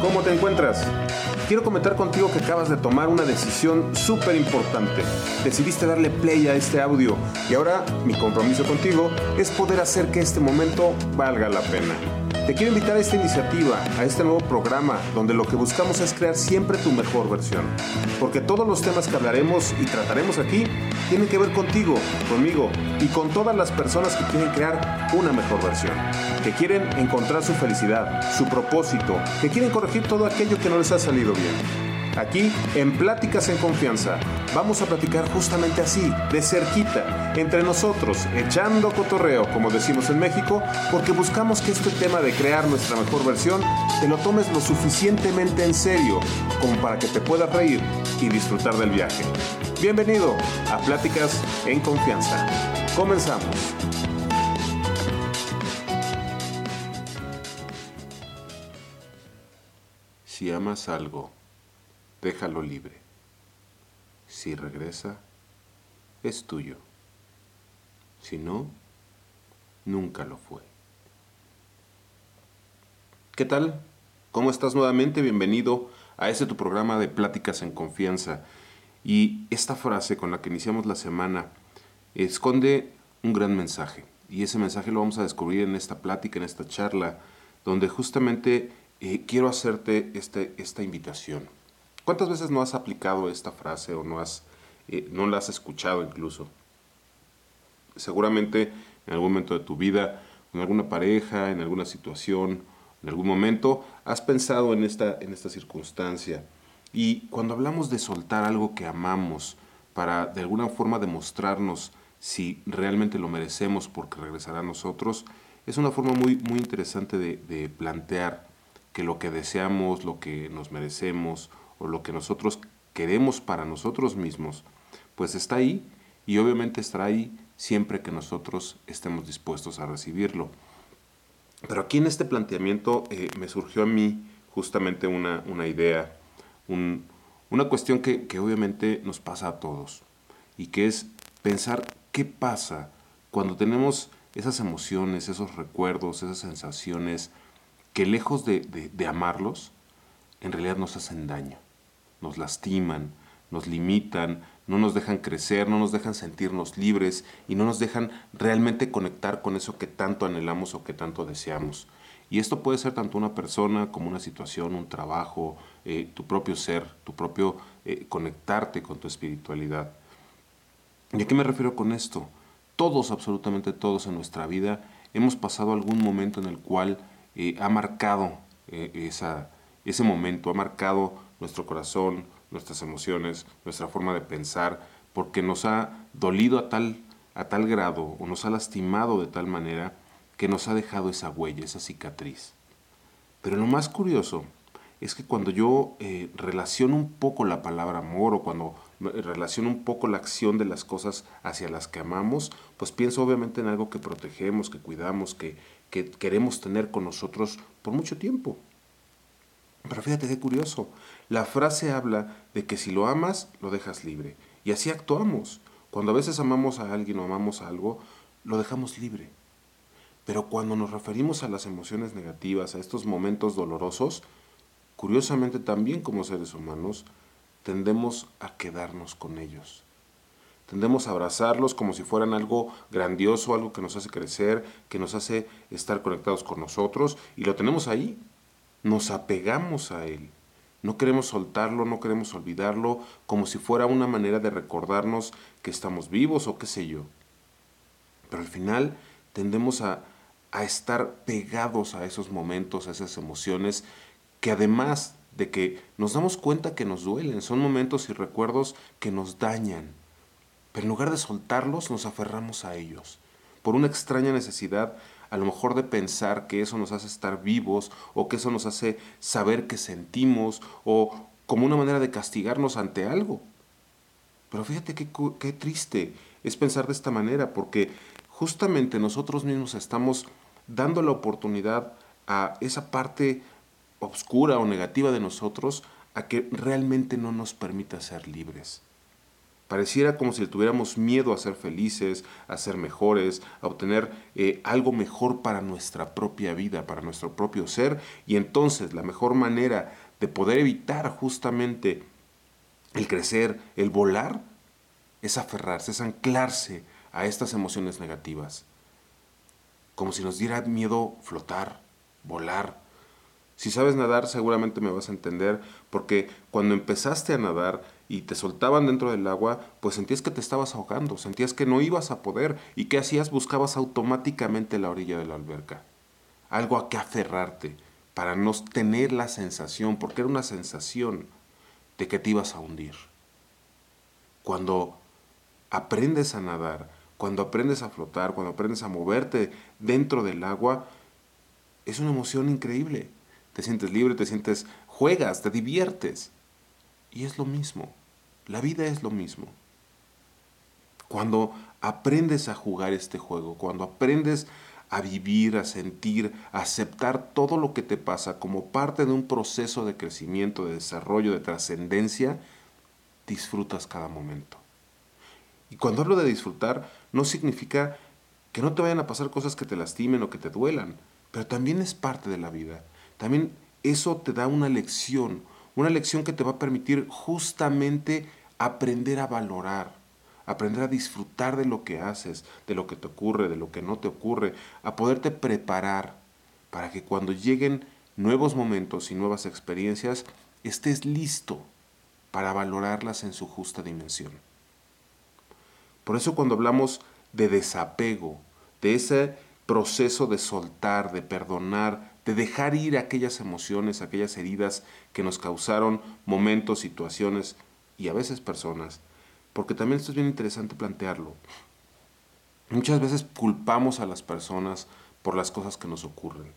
¿Cómo te encuentras? Quiero comentar contigo que acabas de tomar una decisión súper importante. Decidiste darle play a este audio y ahora mi compromiso contigo es poder hacer que este momento valga la pena. Te quiero invitar a esta iniciativa, a este nuevo programa, donde lo que buscamos es crear siempre tu mejor versión. Porque todos los temas que hablaremos y trataremos aquí tienen que ver contigo, conmigo y con todas las personas que quieren crear una mejor versión. Que quieren encontrar su felicidad, su propósito, que quieren corregir todo aquello que no les ha salido bien. Aquí, en Pláticas en Confianza, vamos a platicar justamente así, de cerquita, entre nosotros, echando cotorreo, como decimos en México, porque buscamos que este tema de crear nuestra mejor versión te lo tomes lo suficientemente en serio como para que te puedas reír y disfrutar del viaje. Bienvenido a Pláticas en Confianza. Comenzamos. Si amas algo, déjalo libre. Si regresa, es tuyo. Si no, nunca lo fue. ¿Qué tal? ¿Cómo estás nuevamente? Bienvenido a este tu programa de Pláticas en Confianza. Y esta frase con la que iniciamos la semana esconde un gran mensaje. Y ese mensaje lo vamos a descubrir en esta plática, en esta charla, donde justamente eh, quiero hacerte este, esta invitación. ¿Cuántas veces no has aplicado esta frase o no, has, eh, no la has escuchado incluso? Seguramente en algún momento de tu vida, en alguna pareja, en alguna situación, en algún momento, has pensado en esta, en esta circunstancia. Y cuando hablamos de soltar algo que amamos para de alguna forma demostrarnos si realmente lo merecemos porque regresará a nosotros, es una forma muy, muy interesante de, de plantear que lo que deseamos, lo que nos merecemos o lo que nosotros queremos para nosotros mismos, pues está ahí y obviamente estará ahí siempre que nosotros estemos dispuestos a recibirlo. Pero aquí en este planteamiento eh, me surgió a mí justamente una, una idea, una cuestión que, que obviamente nos pasa a todos y que es pensar qué pasa cuando tenemos esas emociones, esos recuerdos, esas sensaciones que lejos de, de, de amarlos, en realidad nos hacen daño nos lastiman, nos limitan, no nos dejan crecer, no nos dejan sentirnos libres y no nos dejan realmente conectar con eso que tanto anhelamos o que tanto deseamos. Y esto puede ser tanto una persona como una situación, un trabajo, eh, tu propio ser, tu propio eh, conectarte con tu espiritualidad. ¿Y a qué me refiero con esto? Todos, absolutamente todos en nuestra vida, hemos pasado algún momento en el cual eh, ha marcado ese momento, ha marcado nuestro corazón, nuestras emociones, nuestra forma de pensar, porque nos ha dolido a tal, a tal grado o nos ha lastimado de tal manera que nos ha dejado esa huella, esa cicatriz. Pero lo más curioso es que cuando yo eh, relaciono un poco la palabra amor o cuando relaciono un poco la acción de las cosas hacia las que amamos, pues pienso obviamente en algo que protegemos, que cuidamos, que, que queremos tener con nosotros por mucho tiempo. Pero fíjate qué curioso. La frase habla de que si lo amas, lo dejas libre. Y así actuamos. Cuando a veces amamos a alguien o amamos a algo, lo dejamos libre. Pero cuando nos referimos a las emociones negativas, a estos momentos dolorosos, curiosamente también como seres humanos, tendemos a quedarnos con ellos. Tendemos a abrazarlos como si fueran algo grandioso, algo que nos hace crecer, que nos hace estar conectados con nosotros, y lo tenemos ahí, nos apegamos a Él. No queremos soltarlo, no queremos olvidarlo, como si fuera una manera de recordarnos que estamos vivos o qué sé yo. Pero al final tendemos a, estar pegados a esos momentos, a esas emociones, que además de que nos damos cuenta que nos duelen, son momentos y recuerdos que nos dañan. Pero en lugar de soltarlos, nos aferramos a ellos, por una extraña necesidad a lo mejor de pensar que eso nos hace estar vivos o que eso nos hace saber que sentimos o como una manera de castigarnos ante algo. Pero fíjate qué, qué triste es pensar de esta manera porque justamente nosotros mismos estamos dando la oportunidad a esa parte oscura o negativa de nosotros a que realmente no nos permita ser libres. Pareciera como si tuviéramos miedo a ser felices, a ser mejores, a obtener eh, algo mejor para nuestra propia vida, para nuestro propio ser. Y entonces la mejor manera de poder evitar justamente el crecer, el volar, es aferrarse, es anclarse a estas emociones negativas. Como si nos diera miedo flotar, volar. Si sabes nadar seguramente me vas a entender porque cuando empezaste a nadar y te soltaban dentro del agua, pues sentías que te estabas ahogando, sentías que no ibas a poder y ¿qué hacías? Buscabas automáticamente la orilla de la alberca. Algo a que aferrarte para no tener la sensación, porque era una sensación de que te ibas a hundir. Cuando aprendes a nadar, cuando aprendes a flotar, cuando aprendes a moverte dentro del agua, es una emoción increíble. Te sientes libre, te sientes, juegas, te diviertes. Y es lo mismo. La vida es lo mismo. Cuando aprendes a jugar este juego, cuando aprendes a vivir, a sentir, a aceptar todo lo que te pasa como parte de un proceso de crecimiento, de desarrollo, de trascendencia, disfrutas cada momento. Y cuando hablo de disfrutar, no significa que no te vayan a pasar cosas que te lastimen o que te duelan, pero también es parte de la vida. También eso te da una lección, una lección que te va a permitir justamente aprender a valorar, aprender a disfrutar de lo que haces, de lo que te ocurre, de lo que no te ocurre, a poderte preparar para que cuando lleguen nuevos momentos y nuevas experiencias, estés listo para valorarlas en su justa dimensión. Por eso cuando hablamos de desapego, de ese proceso de soltar, de perdonar, de dejar ir aquellas emociones, aquellas heridas que nos causaron momentos, situaciones y a veces personas. Porque también esto es bien interesante plantearlo. Muchas veces culpamos a las personas por las cosas que nos ocurren.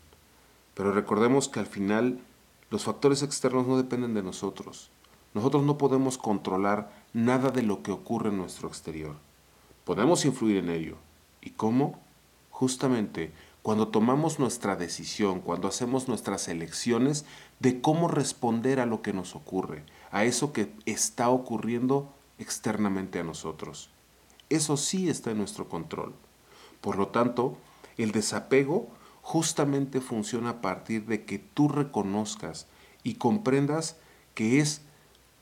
Pero recordemos que al final los factores externos no dependen de nosotros. Nosotros no podemos controlar nada de lo que ocurre en nuestro exterior. Podemos influir en ello. ¿Y cómo? Justamente cuando tomamos nuestra decisión, cuando hacemos nuestras elecciones de cómo responder a lo que nos ocurre, a eso que está ocurriendo externamente a nosotros. Eso sí está en nuestro control. Por lo tanto, el desapego justamente funciona a partir de que tú reconozcas y comprendas que es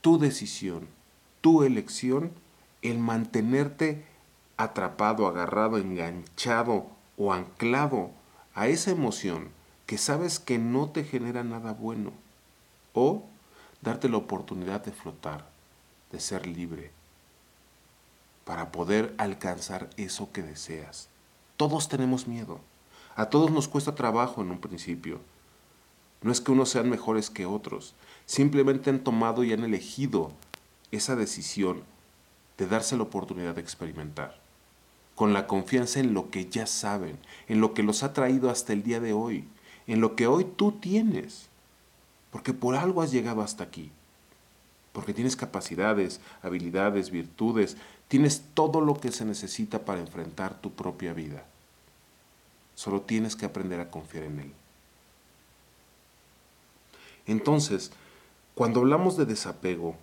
tu decisión, tu elección, el mantenerte atrapado, agarrado, enganchado o anclado a esa emoción que sabes que no te genera nada bueno. O darte la oportunidad de flotar, de ser libre, para poder alcanzar eso que deseas. Todos tenemos miedo. A todos nos cuesta trabajo en un principio. No es que unos sean mejores que otros, simplemente han tomado y han elegido esa decisión de darse la oportunidad de experimentar con la confianza en lo que ya saben, en lo que los ha traído hasta el día de hoy, en lo que hoy tú tienes. Porque por algo has llegado hasta aquí. Porque tienes capacidades, habilidades, virtudes, tienes todo lo que se necesita para enfrentar tu propia vida. Solo tienes que aprender a confiar en Él. Entonces, cuando hablamos de desapego,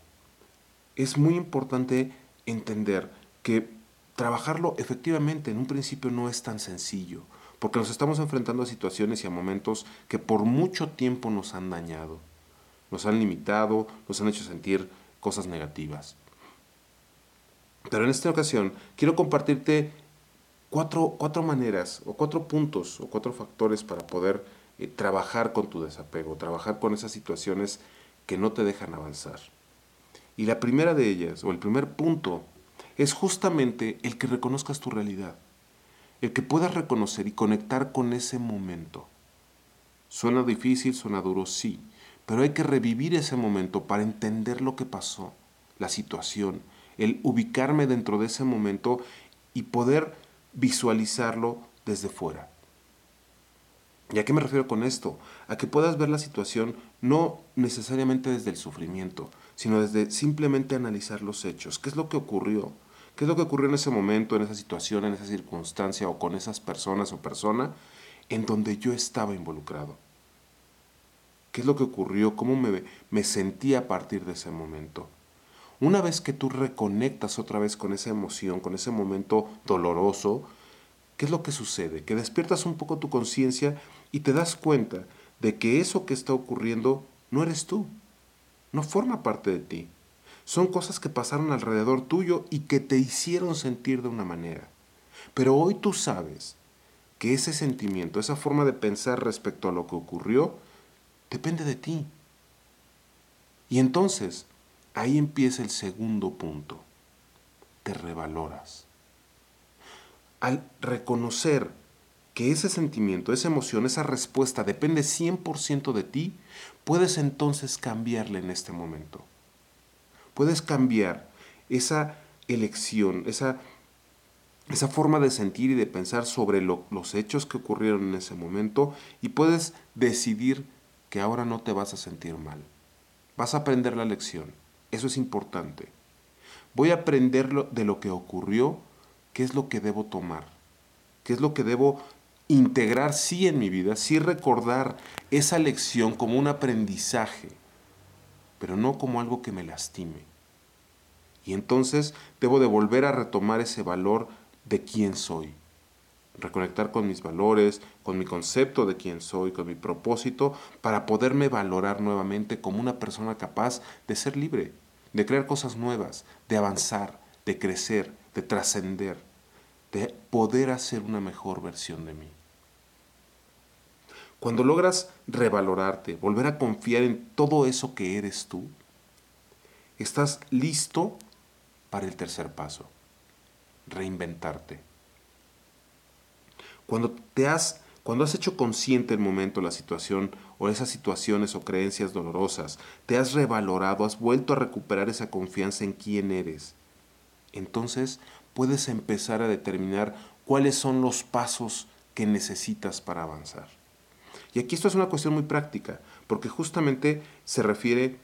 es muy importante entender que trabajarlo efectivamente en un principio no es tan sencillo, porque nos estamos enfrentando a situaciones y a momentos que por mucho tiempo nos han dañado, nos han limitado, nos han hecho sentir cosas negativas. Pero en esta ocasión quiero compartirte cuatro, cuatro maneras o cuatro puntos o cuatro factores para poder eh, trabajar con tu desapego, trabajar con esas situaciones que no te dejan avanzar. Y la primera de ellas, o el primer punto es justamente el que reconozcas tu realidad, el que puedas reconocer y conectar con ese momento. Suena difícil, suena duro, sí, pero hay que revivir ese momento para entender lo que pasó, la situación, el ubicarme dentro de ese momento y poder visualizarlo desde fuera. ¿Y a qué me refiero con esto? A que puedas ver la situación no necesariamente desde el sufrimiento, sino desde simplemente analizar los hechos. ¿Qué es lo que ocurrió? ¿Qué es lo que ocurrió en ese momento, en esa situación, en esa circunstancia o con esas personas o persona en donde yo estaba involucrado? ¿Qué es lo que ocurrió? ¿Cómo me, me sentí a partir de ese momento? Una vez que tú reconectas otra vez con esa emoción, con ese momento doloroso, ¿qué es lo que sucede? Que despiertas un poco tu conciencia y te das cuenta de que eso que está ocurriendo no eres tú, no forma parte de ti. Son cosas que pasaron alrededor tuyo y que te hicieron sentir de una manera. Pero hoy tú sabes que ese sentimiento, esa forma de pensar respecto a lo que ocurrió, depende de ti. Y entonces, ahí empieza el segundo punto. Te revaloras. Al reconocer que ese sentimiento, esa emoción, esa respuesta depende 100% de ti, puedes entonces cambiarle en este momento. Puedes cambiar esa elección, esa, esa forma de sentir y de pensar sobre los hechos que ocurrieron en ese momento y puedes decidir que ahora no te vas a sentir mal. Vas a aprender la lección. Eso es importante. Voy a aprender de lo que ocurrió, qué es lo que debo tomar, qué es lo que debo integrar sí en mi vida, sí recordar esa lección como un aprendizaje, pero no como algo que me lastime. Y entonces debo de volver a retomar ese valor de quién soy. Reconectar con mis valores, con mi concepto de quién soy, con mi propósito, para poderme valorar nuevamente como una persona capaz de ser libre, de crear cosas nuevas, de avanzar, de crecer, de trascender, de poder hacer una mejor versión de mí. Cuando logras revalorarte, volver a confiar en todo eso que eres tú, estás listo para el tercer paso, reinventarte. Cuando te has cuando has hecho consciente el momento, la situación o esas situaciones o creencias dolorosas, te has revalorado, has vuelto a recuperar esa confianza en quién eres, entonces puedes empezar a determinar cuáles son los pasos que necesitas para avanzar. Y aquí esto es una cuestión muy práctica, porque justamente se refiere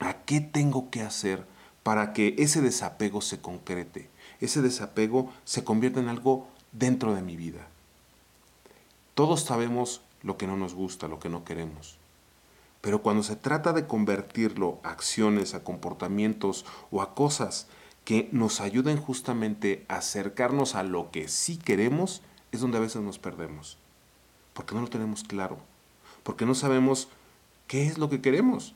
a qué tengo que hacer para que ese desapego se concrete, ese desapego se convierta en algo dentro de mi vida. Todos sabemos lo que no nos gusta, lo que no queremos. Pero cuando se trata de convertirlo a acciones, a comportamientos o a cosas que nos ayuden justamente a acercarnos a lo que sí queremos, es donde a veces nos perdemos porque no lo tenemos claro, porque no sabemos qué es lo que queremos.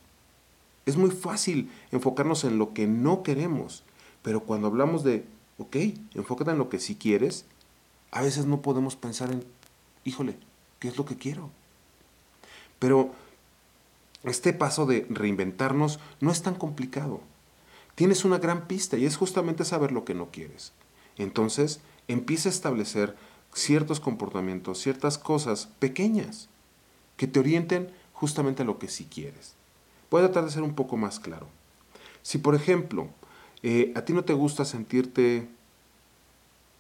Es muy fácil enfocarnos en lo que no queremos, pero cuando hablamos de, ok, enfócate en lo que sí quieres, a veces no podemos pensar en, híjole, ¿qué es lo que quiero? Pero este paso de reinventarnos no es tan complicado. Tienes una gran pista y es justamente saber lo que no quieres. Entonces, empieza a establecer ciertos comportamientos, ciertas cosas pequeñas que te orienten justamente a lo que sí quieres. Voy a tratar de ser un poco más claro. Si, por ejemplo, eh, a ti no te gusta sentirte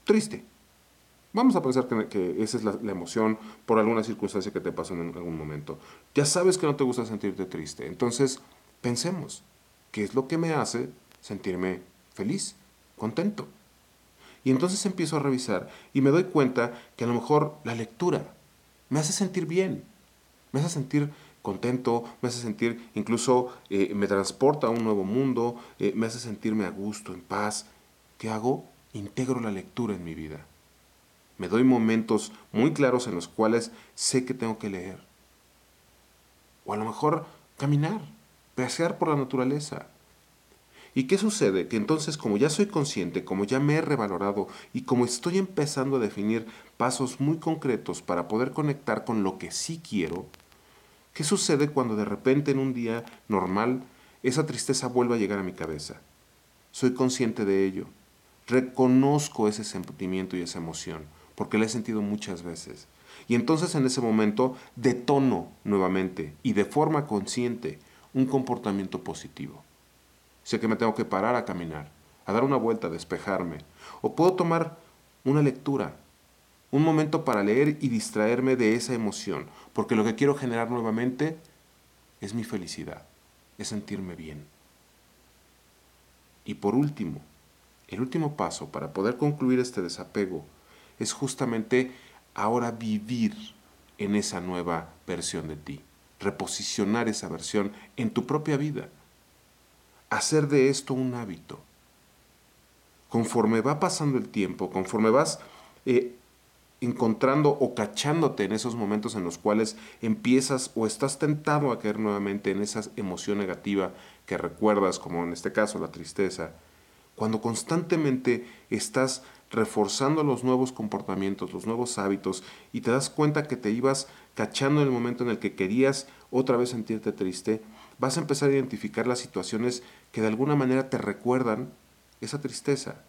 triste, vamos a pensar que, esa es la, la, emoción por alguna circunstancia que te pasó en algún momento. Ya sabes que no te gusta sentirte triste, entonces pensemos, ¿qué es lo que me hace sentirme feliz, contento? Y entonces empiezo a revisar y me doy cuenta que a lo mejor la lectura me hace sentir bien, me hace sentir contento, me hace sentir, incluso eh, me transporta a un nuevo mundo, eh, me hace sentirme a gusto, en paz. ¿Qué hago? Integro la lectura en mi vida. Me doy momentos muy claros en los cuales sé que tengo que leer. O a lo mejor caminar, pasear por la naturaleza, ¿Y qué sucede? Que entonces como ya soy consciente, como ya me he revalorado y como estoy empezando a definir pasos muy concretos para poder conectar con lo que sí quiero, ¿qué sucede cuando de repente en un día normal esa tristeza vuelve a llegar a mi cabeza? Soy consciente de ello. Reconozco ese sentimiento y esa emoción, porque la he sentido muchas veces. Y entonces en ese momento detono nuevamente y de forma consciente un comportamiento positivo. Sé que me tengo que parar a caminar, a dar una vuelta, a despejarme. O puedo tomar una lectura, un momento para leer y distraerme de esa emoción, porque lo que quiero generar nuevamente es mi felicidad, es sentirme bien. Y por último, el último paso para poder concluir este desapego es justamente ahora vivir en esa nueva versión de ti, reposicionar esa versión en tu propia vida hacer de esto un hábito. Conforme va pasando el tiempo, conforme vas eh, encontrando o cachándote en esos momentos en los cuales empiezas o estás tentado a caer nuevamente en esa emoción negativa que recuerdas, como en este caso la tristeza, cuando constantemente estás reforzando los nuevos comportamientos, los nuevos hábitos, y te das cuenta que te ibas cachando en el momento en el que querías otra vez sentirte triste, vas a empezar a identificar las situaciones que de alguna manera te recuerdan esa tristeza.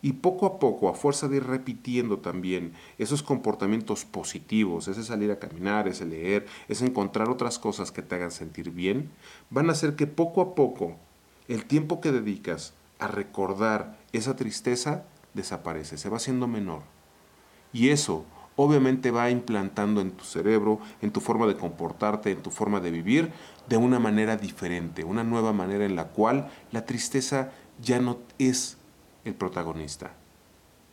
Y poco a poco, a fuerza de ir repitiendo también esos comportamientos positivos, ese salir a caminar, ese leer, ese encontrar otras cosas que te hagan sentir bien, van a hacer que poco a poco el tiempo que dedicas a recordar esa tristeza desaparece, se va haciendo menor. Y eso obviamente va implantando en tu cerebro, en tu forma de comportarte, en tu forma de vivir, de una manera diferente, una nueva manera en la cual la tristeza ya no es el protagonista,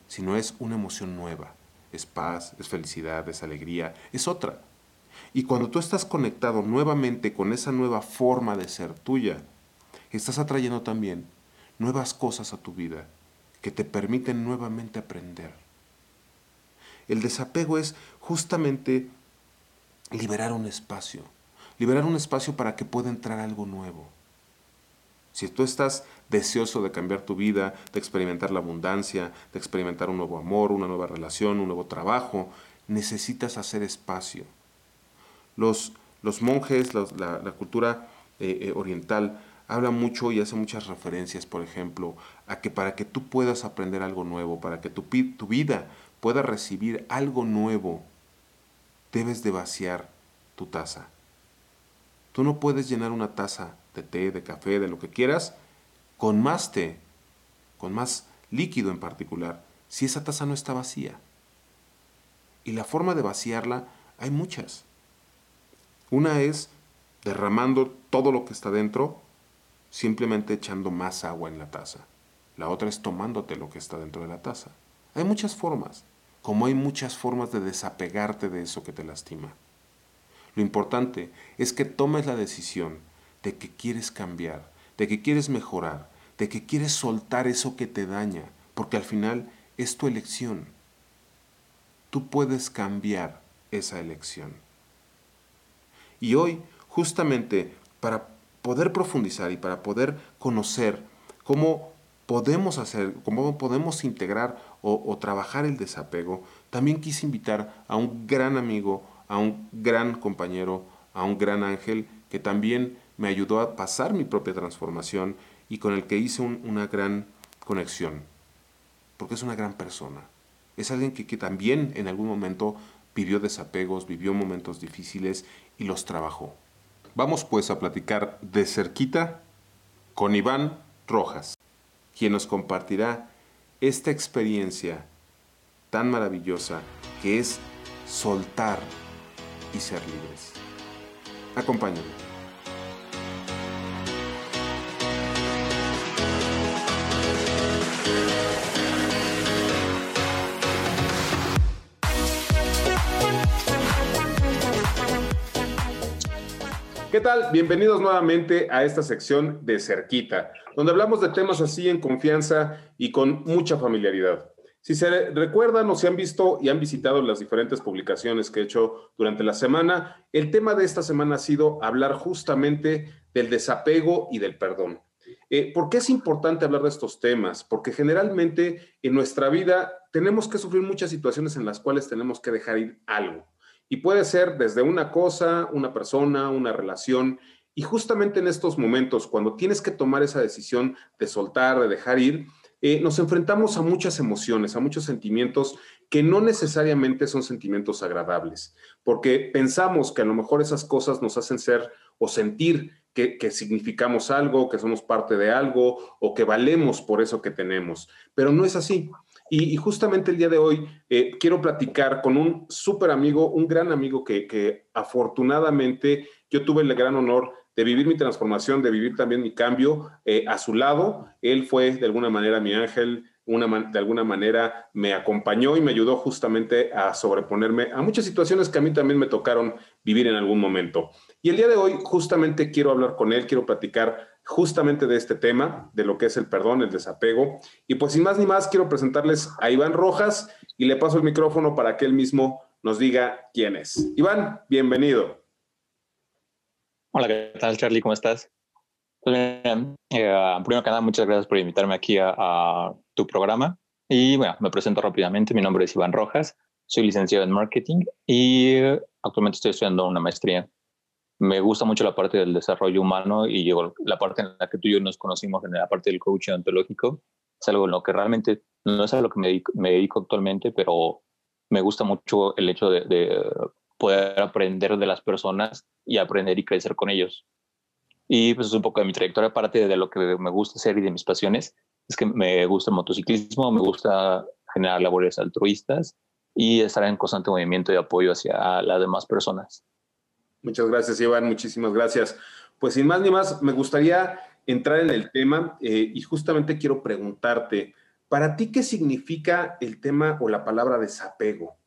sino es una emoción nueva. Es paz, es felicidad, es alegría, es otra. Y cuando tú estás conectado nuevamente con esa nueva forma de ser tuya, estás atrayendo también nuevas cosas a tu vida que te permiten nuevamente aprender. El desapego es justamente liberar un espacio, liberar un espacio para que pueda entrar algo nuevo. Si tú estás deseoso de cambiar tu vida, de experimentar la abundancia, de experimentar un nuevo amor, una nueva relación, un nuevo trabajo, necesitas hacer espacio. Los, los monjes, la, cultura eh, eh, oriental, habla mucho y hace muchas referencias, por ejemplo, a que para que tú puedas aprender algo nuevo, para que tu, tu vida pueda recibir algo nuevo, debes de vaciar tu taza. Tú no puedes llenar una taza de té, de café, de lo que quieras, con más té, con más líquido en particular, si esa taza no está vacía. Y la forma de vaciarla hay muchas. Una es derramando todo lo que está dentro simplemente echando más agua en la taza. La otra es tomándote lo que está dentro de la taza. Hay muchas formas, como hay muchas formas de desapegarte de eso que te lastima. Lo importante es que tomes la decisión de que quieres cambiar, de que quieres mejorar, de que quieres soltar eso que te daña, porque al final es tu elección. Tú puedes cambiar esa elección. Y hoy, justamente para poder profundizar y para poder conocer cómo podemos hacer, cómo podemos integrar o, trabajar el desapego, también quise invitar a un gran amigo, a un gran compañero, a un gran ángel que también me ayudó a pasar mi propia transformación y con el que hice una gran conexión, porque es una gran persona. Es alguien que, que también en algún momento vivió desapegos, vivió momentos difíciles y los trabajó. Vamos pues a platicar de cerquita con Iván Rojas, quien nos compartirá esta experiencia tan maravillosa que es soltar y ser libres. Acompáñame. ¿Qué tal? Bienvenidos nuevamente a esta sección de Cerquita, donde hablamos de temas así en confianza y con mucha familiaridad. Si se recuerdan o se han visto y han visitado las diferentes publicaciones que he hecho durante la semana, el tema de esta semana ha sido hablar justamente del desapego y del perdón. Eh, ¿Por qué es importante hablar de estos temas? Porque generalmente en nuestra vida tenemos que sufrir muchas situaciones en las cuales tenemos que dejar ir algo. Y puede ser desde una cosa, una persona, una relación. Y justamente en estos momentos, cuando tienes que tomar esa decisión de soltar, de dejar ir, eh, nos enfrentamos a muchas emociones, a muchos sentimientos que no necesariamente son sentimientos agradables, porque pensamos que a lo mejor esas cosas nos hacen ser o sentir que, que, significamos algo, que somos parte de algo o que valemos por eso que tenemos, pero no es así. Y, justamente el día de hoy eh, quiero platicar con un súper amigo, un gran amigo que, afortunadamente yo tuve el gran honor de vivir mi transformación, de vivir también mi cambio eh, a su lado. Él fue de alguna manera mi ángel, una, de alguna manera me acompañó y me ayudó justamente a sobreponerme a muchas situaciones que a mí también me tocaron vivir en algún momento. Y el día de hoy justamente quiero hablar con él, quiero platicar justamente de este tema, de lo que es el perdón, el desapego. Y pues sin más ni más, quiero presentarles a Iván Rojas y le paso el micrófono para que él mismo nos diga quién es. Iván, bienvenido. Hola, ¿qué tal Charlie? ¿Cómo estás? Pues eh, primero que nada, muchas gracias por invitarme aquí a, tu programa. Y bueno, me presento rápidamente. Mi nombre es Iván Rojas, soy licenciado en marketing y actualmente estoy estudiando una maestría. Me gusta mucho la parte del desarrollo humano y llegó la parte en la que tú y yo nos conocimos, en la parte del coaching ontológico. Es algo en lo que realmente no es a lo que me dedico, me dedico actualmente, pero me gusta mucho el hecho de, poder aprender de las personas y aprender y crecer con ellos. Y pues es un poco de mi trayectoria, aparte de lo que me gusta hacer y de mis pasiones, es que me gusta el motociclismo, me gusta generar labores altruistas y estar en constante movimiento de apoyo hacia las demás personas. Muchas gracias, Iván, muchísimas gracias. Pues sin más ni más, me gustaría entrar en el tema eh, y justamente quiero preguntarte, ¿Para ti qué significa el tema o la palabra desapego?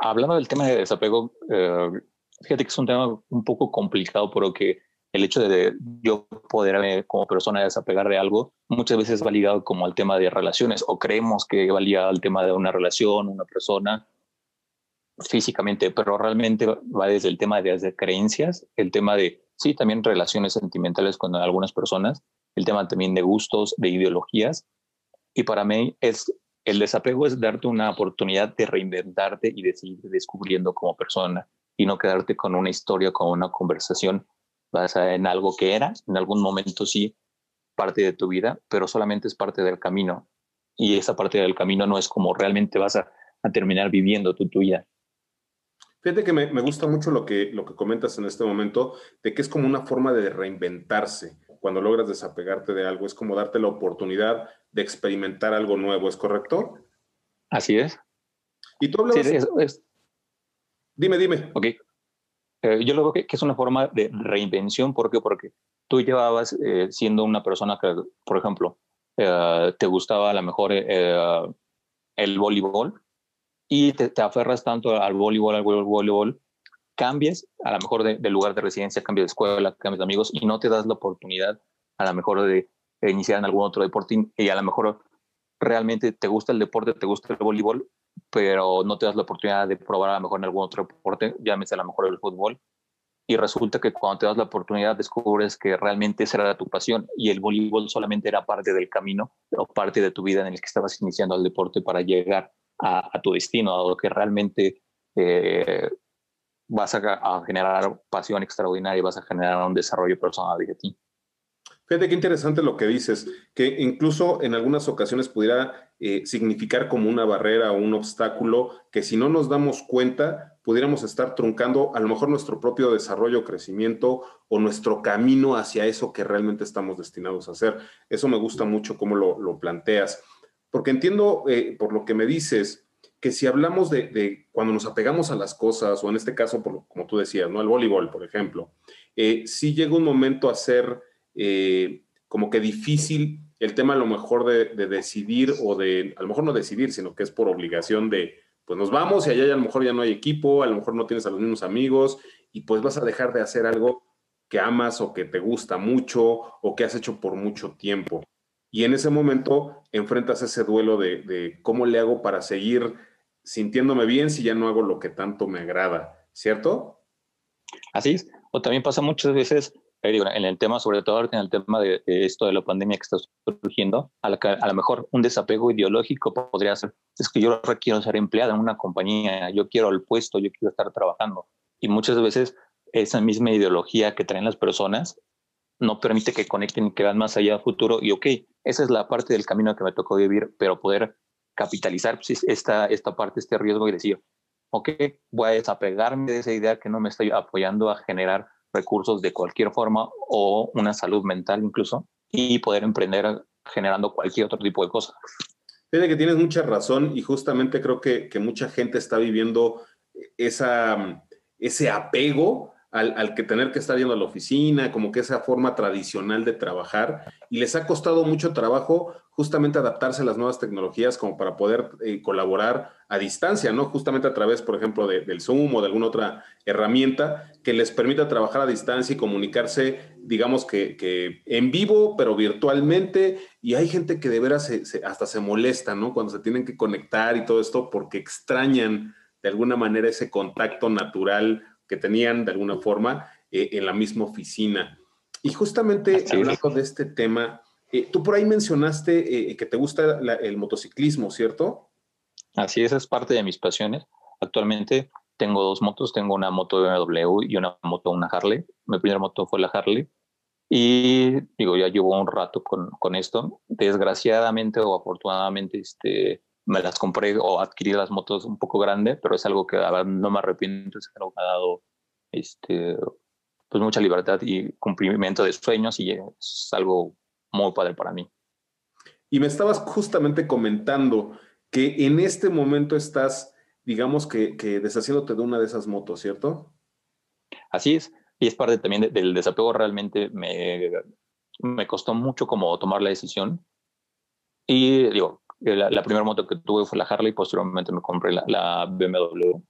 Hablando del tema de desapego, eh, fíjate que es un tema un poco complicado porque el hecho de yo poder como persona desapegar de algo muchas veces va ligado como al tema de relaciones o creemos que va ligado al tema de una relación, una persona físicamente, pero realmente va desde el tema de, de creencias, el tema de, sí, también relaciones sentimentales con algunas personas, el tema también de gustos, de ideologías. Y para mí es el desapego es darte una oportunidad de reinventarte y de seguir descubriendo como persona y no quedarte con una historia, con una conversación basada en algo que era, en algún momento sí, parte de tu vida, pero solamente es parte del camino. Y esa parte del camino no es como realmente vas a, terminar viviendo tu, tu vida. Fíjate que me, me, gusta mucho lo que, lo que comentas en este momento, de que es como una forma de reinventarse cuando logras desapegarte de algo, es como darte la oportunidad de experimentar algo nuevo, ¿es correcto? Así es. Y tú hablabas... Sí, es, Dime, dime. Ok. Eh, yo lo veo que, es una forma de reinvención, ¿por qué? Porque tú llevabas eh, siendo una persona que, por ejemplo, eh, te gustaba a lo mejor el voleibol y te, te, aferras tanto al voleibol, al voleibol, cambies, a lo mejor de, lugar de residencia, cambies de escuela, cambies de amigos y no te das la oportunidad a lo mejor de, iniciar en algún otro deporte y a lo mejor realmente te gusta el deporte, te gusta el voleibol, pero no te das la oportunidad de probar a lo mejor en algún otro deporte, llámese a lo mejor el fútbol. Y resulta que cuando te das la oportunidad descubres que realmente esa era tu pasión y el voleibol solamente era parte del camino o parte de tu vida en el que estabas iniciando el deporte para llegar a, tu destino, a lo que realmente eh, vas a, generar pasión extraordinaria y vas a generar un desarrollo personal de ti. Fíjate qué interesante lo que dices, que incluso en algunas ocasiones pudiera eh, significar como una barrera o un obstáculo que si no nos damos cuenta pudiéramos estar truncando a lo mejor nuestro propio desarrollo, crecimiento o nuestro camino hacia eso que realmente estamos destinados a hacer. Eso me gusta mucho cómo lo, planteas, porque entiendo eh, por lo que me dices, que si hablamos de, cuando nos apegamos a las cosas, o en este caso, como tú decías, ¿no? El voleibol, por ejemplo, eh, sí llega un momento a ser eh, como que difícil el tema a lo mejor de, decidir o de, a lo mejor no decidir, sino que es por obligación de, pues nos vamos y allá a lo mejor ya no hay equipo, a lo mejor no tienes a los mismos amigos y pues vas a dejar de hacer algo que amas o que te gusta mucho o que has hecho por mucho tiempo. Y en ese momento enfrentas ese duelo de, de cómo le hago para seguir sintiéndome bien si ya no hago lo que tanto me agrada, ¿cierto? Así es. O también pasa muchas veces, en el tema, sobre todo en el tema de, esto de la pandemia que está surgiendo, a, a lo mejor un desapego ideológico podría ser, es que yo requiero ser empleado en una compañía, yo quiero el puesto, yo quiero estar trabajando. Y muchas veces esa misma ideología que traen las personas no permite que conecten y que vean más allá a futuro. Y ok, esa es la parte del camino que me tocó vivir, pero poder capitalizar pues, esta, esta parte, este riesgo y decir, ok, voy a desapegarme de esa idea que no me estoy apoyando a generar recursos de cualquier forma o una salud mental incluso y poder emprender generando cualquier otro tipo de cosa. Fíjate que tienes mucha razón y justamente creo que, que mucha gente está viviendo esa, ese apego al, que tener que estar yendo a la oficina, como que esa forma tradicional de trabajar, y les ha costado mucho trabajo justamente adaptarse a las nuevas tecnologías como para poder eh, colaborar a distancia, ¿no? Justamente a través, por ejemplo, del Zoom o de alguna otra herramienta que les permita trabajar a distancia y comunicarse, digamos que, en vivo, pero virtualmente, y hay gente que de veras hasta se molesta, ¿no? Cuando se tienen que conectar y todo esto porque extrañan de alguna manera ese contacto natural que tenían de alguna forma eh, en la misma oficina. Y justamente hablando de este tema, eh, tú por ahí mencionaste eh, que te gusta el motociclismo, ¿cierto? Así es, es parte de mis pasiones. Actualmente tengo dos motos, tengo una moto BMW y una moto, una Harley. Mi primera moto fue la Harley. Y digo, ya llevo un rato con, con esto. Desgraciadamente o afortunadamente, este, me las compré o adquirí las motos un poco grande, pero es algo que no me arrepiento, es algo que me ha dado este, pues mucha libertad y cumplimiento de sueños y es algo muy padre para mí. Y me estabas justamente comentando que en este momento estás, digamos que, que deshaciéndote de una de esas motos, ¿cierto? Así es, y es parte también del desapego, realmente me, me costó mucho como tomar la decisión. Y digo, la, primera moto que tuve fue la Harley, posteriormente me compré la, BMW.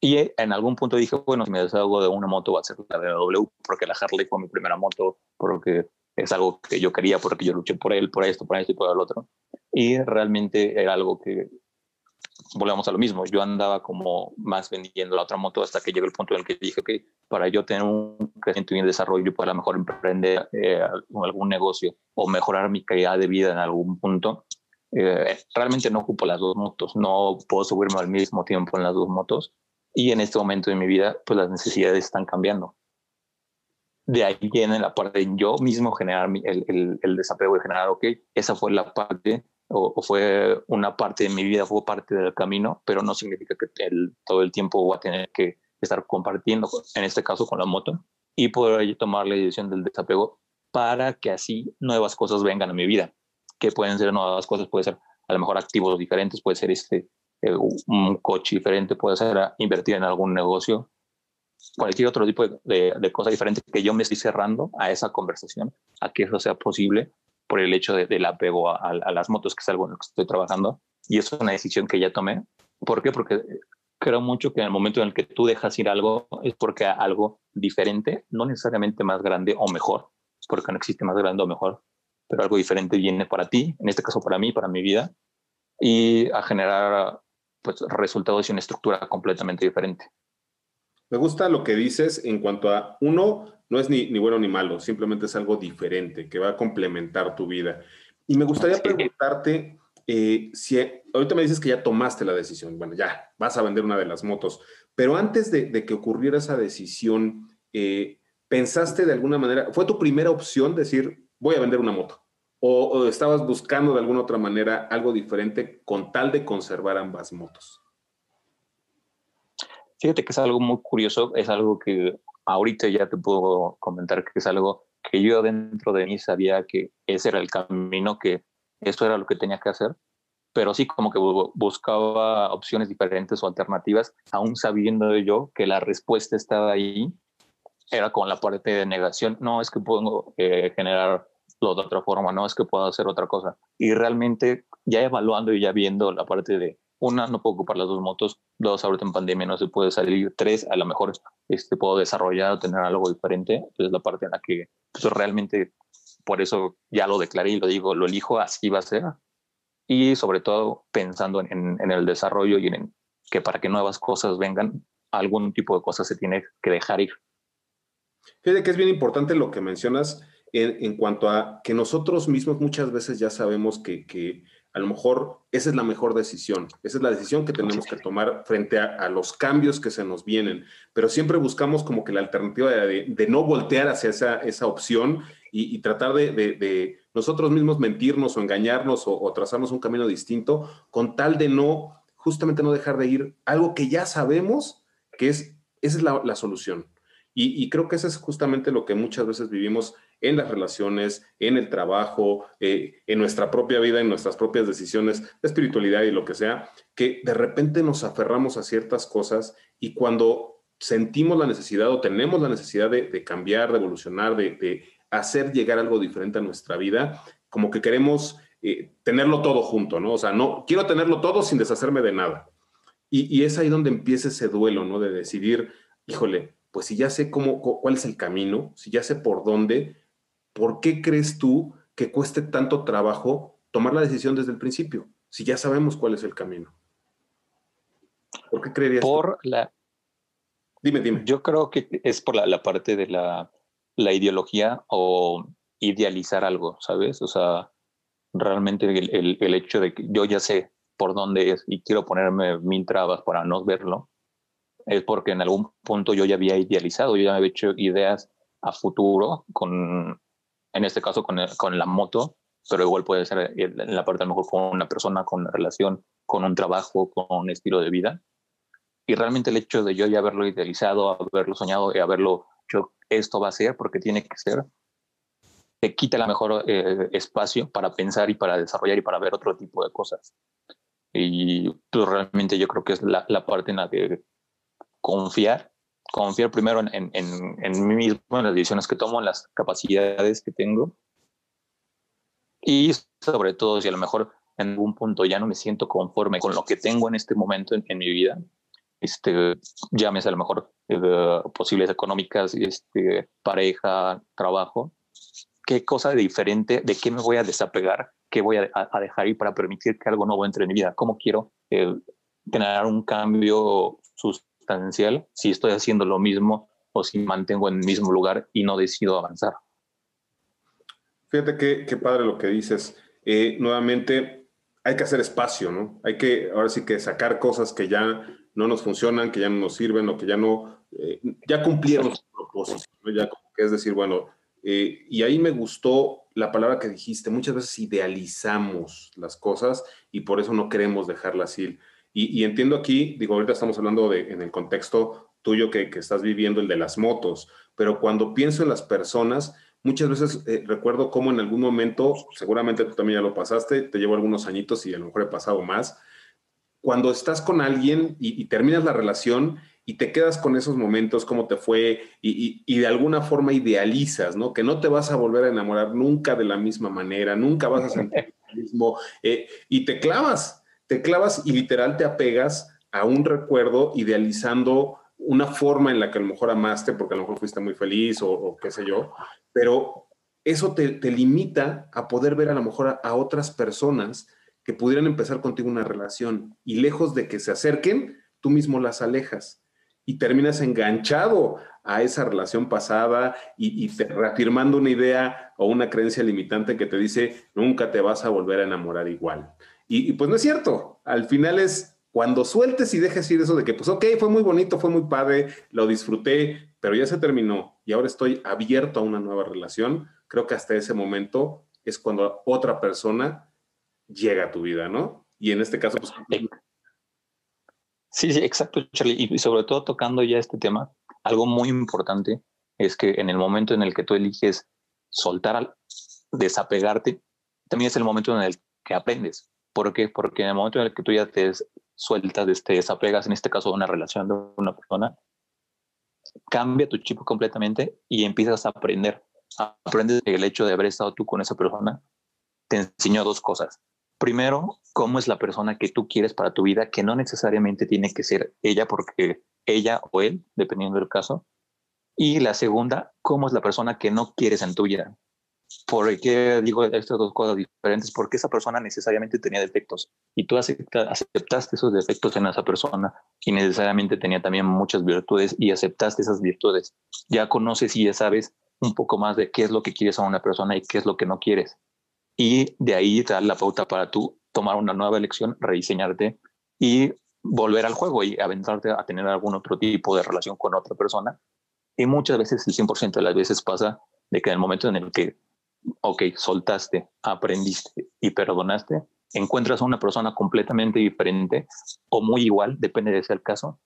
Y en algún punto dije, bueno, si me deshago de una moto va a ser la BMW, porque la Harley fue mi primera moto, porque es algo que yo quería, porque yo luché por él, por esto, por esto y por el otro. Y realmente era algo que, volvemos a lo mismo, yo andaba como más vendiendo la otra moto hasta que llegó el punto en el que dije, que para yo tener un crecimiento y un desarrollo, para mejor emprender eh, algún negocio o mejorar mi calidad de vida en algún punto, eh, realmente no ocupo las dos motos, no puedo subirme al mismo tiempo en las dos motos y en este momento de mi vida pues las necesidades están cambiando. De ahí viene la parte de yo mismo generar el, el, desapego de generar, ok, esa fue la parte o, fue una parte de mi vida, fue parte del camino, pero no significa que todo el tiempo voy a tener que estar compartiendo, en este caso con la moto, y poder tomar la decisión del desapego para que así nuevas cosas vengan a mi vida que pueden ser nuevas cosas, puede ser a lo mejor activos diferentes, puede ser este, eh, un coche diferente, puede ser invertir en algún negocio, cualquier otro tipo de, de, cosa diferente que yo me estoy cerrando a esa conversación, a que eso sea posible por el hecho de, del apego a, a, las motos, que es algo en lo que estoy trabajando. Y es una decisión que ya tomé. ¿Por qué? Porque creo mucho que en el momento en el que tú dejas ir algo es porque algo diferente, no necesariamente más grande o mejor, porque no existe más grande o mejor, pero algo diferente viene para ti, en este caso para mí, para mi vida, y a generar pues, resultados y una estructura completamente diferente. Me gusta lo que dices en cuanto a uno, no es ni, ni bueno ni malo, simplemente es algo diferente que va a complementar tu vida. Y me gustaría preguntarte eh, si ahorita me dices que ya tomaste la decisión, bueno, ya vas a vender una de las motos, pero antes de, de que ocurriera esa decisión, eh, ¿pensaste de alguna manera, fue tu primera opción decir, voy a vender una moto? O, estabas buscando de alguna otra manera algo diferente con tal de conservar ambas motos? Fíjate que es algo muy curioso, es algo que ahorita ya te puedo comentar que es algo que yo dentro de mí sabía que ese era el camino, que eso era lo que tenía que hacer, pero sí como que buscaba opciones diferentes o alternativas, aún sabiendo yo que la respuesta estaba ahí, era con la parte de negación, no es que puedo eh, generar de otra forma, no es que pueda hacer otra cosa. Y realmente ya evaluando y ya viendo la parte de, una, no puedo ocupar las dos motos, dos, ahorita en pandemia no se puede salir, tres, a lo mejor este, puedo desarrollar o tener algo diferente, entonces la parte en la que pues, realmente por eso ya lo declaré y lo digo, lo elijo, así va a ser. Y sobre todo pensando en, en el desarrollo y en que para que nuevas cosas vengan, algún tipo de cosas se tiene que dejar ir. Fíjate que es bien importante lo que mencionas en, cuanto a que nosotros mismos muchas veces ya sabemos que, a lo mejor esa es la mejor decisión, esa es la decisión que tenemos que tomar frente a, los cambios que se nos vienen, pero siempre buscamos como que la alternativa de, no voltear hacia esa, esa opción y, tratar de, nosotros mismos mentirnos o engañarnos o, trazarnos un camino distinto con tal de no, justamente no dejar de ir algo que ya sabemos que es, esa es la, solución. Y, y, creo que eso es justamente lo que muchas veces vivimos en las relaciones, en el trabajo, eh, en nuestra propia vida, en nuestras propias decisiones de espiritualidad y lo que sea, que de repente nos aferramos a ciertas cosas y cuando sentimos la necesidad o tenemos la necesidad de, cambiar, de evolucionar, de, hacer llegar algo diferente a nuestra vida, como que queremos eh, tenerlo todo junto, ¿no? O sea, no, quiero tenerlo todo sin deshacerme de nada. Y, es ahí donde empieza ese duelo, ¿no? De decidir, híjole, pues si ya sé cómo, cuál es el camino, si ya sé por dónde, ¿por qué crees tú que cueste tanto trabajo tomar la decisión desde el principio, si ya sabemos cuál es el camino? ¿Por qué creerías? Por la... Dime, dime. Yo creo que es por la, parte de la, la, ideología o idealizar algo, ¿sabes? O sea, realmente el, el hecho de que yo ya sé por dónde es y quiero ponerme mil trabas para no verlo, es porque en algún punto yo ya había idealizado, yo ya había hecho ideas a futuro con, en este caso con, con la moto, pero igual puede ser en la parte a lo mejor con una persona, con una relación, con un trabajo, con un estilo de vida. Y realmente el hecho de yo ya haberlo idealizado, haberlo soñado y haberlo hecho, esto va a ser porque tiene que ser, te quita el mejor eh, espacio para pensar y para desarrollar y para ver otro tipo de cosas. Y pues, realmente yo creo que es la, la, parte en la que confiar, confiar primero en, en, en, mí mismo, en las decisiones que tomo, en las capacidades que tengo. Y sobre todo, si a lo mejor en algún punto ya no me siento conforme con lo que tengo en este momento en, mi vida, este, llámese a lo mejor eh, posibles económicas, este, pareja, trabajo, qué cosa diferente, de qué me voy a desapegar qué voy a, dejar ir para permitir que algo nuevo entre en mi vida, cómo quiero eh, tener un cambio sustancial si estoy haciendo lo mismo o si mantengo en el mismo lugar y no decido avanzar. Fíjate qué, qué padre lo que dices. Eh, nuevamente, hay que hacer espacio, ¿no? Hay que, ahora sí que sacar cosas que ya no nos funcionan, que ya no nos sirven o que ya no, eh, ya cumplieron su propósito, ¿no? Es decir, bueno, y ahí me gustó la palabra que dijiste, muchas veces idealizamos las cosas y por eso no queremos dejarlas ir. Y, entiendo aquí, digo, ahorita estamos hablando de, en el contexto tuyo que, estás viviendo, el de las motos, pero cuando pienso en las personas, muchas veces eh, recuerdo cómo en algún momento, seguramente tú también ya lo pasaste, te llevo algunos añitos y a lo mejor he pasado más, cuando estás con alguien y terminas la relación y te quedas con esos momentos, cómo te fue, y, de alguna forma idealizas, ¿no? Que no te vas a volver a enamorar nunca de la misma manera, nunca vas a sentir lo mismo, eh, y te clavas, te clavas y literal te apegas a un recuerdo idealizando una forma en la que a lo mejor amaste, porque a lo mejor fuiste muy feliz o, qué sé yo, pero eso te, limita a poder ver a lo mejor a otras personas que pudieran empezar contigo una relación y lejos de que se acerquen, tú mismo las alejas y terminas enganchado a esa relación pasada y, reafirmando una idea o una creencia limitante que te dice nunca te vas a volver a enamorar igual. Y, pues no es cierto, al final es cuando sueltes y dejes ir eso de que pues ok, fue muy bonito, fue muy padre, lo disfruté, pero ya se terminó y ahora estoy abierto a una nueva relación, creo que hasta ese momento es cuando otra persona llega a tu vida, ¿no? Y en este caso, pues... Sí, sí, exacto, Charlie. Y sobre todo tocando ya este tema, algo muy importante es que en el momento en el que tú eliges soltar, al, desapegarte, también es el momento en el que aprendes. ¿Por qué? Porque en el momento en el que tú ya te sueltas, te este, desapegas, en este caso de una relación de una persona, cambia tu chip completamente y empiezas a aprender. Aprendes el hecho de haber estado tú con esa persona, te enseñó dos cosas. Primero, cómo es la persona que tú quieres para tu vida, que no necesariamente tiene que ser ella, porque ella o él, dependiendo del caso. Y la segunda, cómo es la persona que no quieres en tu vida. ¿Por qué digo estas dos cosas diferentes? Porque esa persona necesariamente tenía defectos y tú aceptaste esos defectos en esa persona y necesariamente tenía también muchas virtudes y aceptaste esas virtudes. Ya conoces y ya sabes un poco más de qué es lo que quieres a una persona y qué es lo que no quieres y de ahí te da la pauta para tú tomar una nueva elección, rediseñarte y volver al juego y aventarte a tener algún otro tipo de relación con otra persona. Y muchas veces, el 100% de las veces pasa de que en el momento en el que, ok, soltaste, aprendiste y perdonaste, encuentras a una persona completamente diferente o muy igual, depende de ese el caso,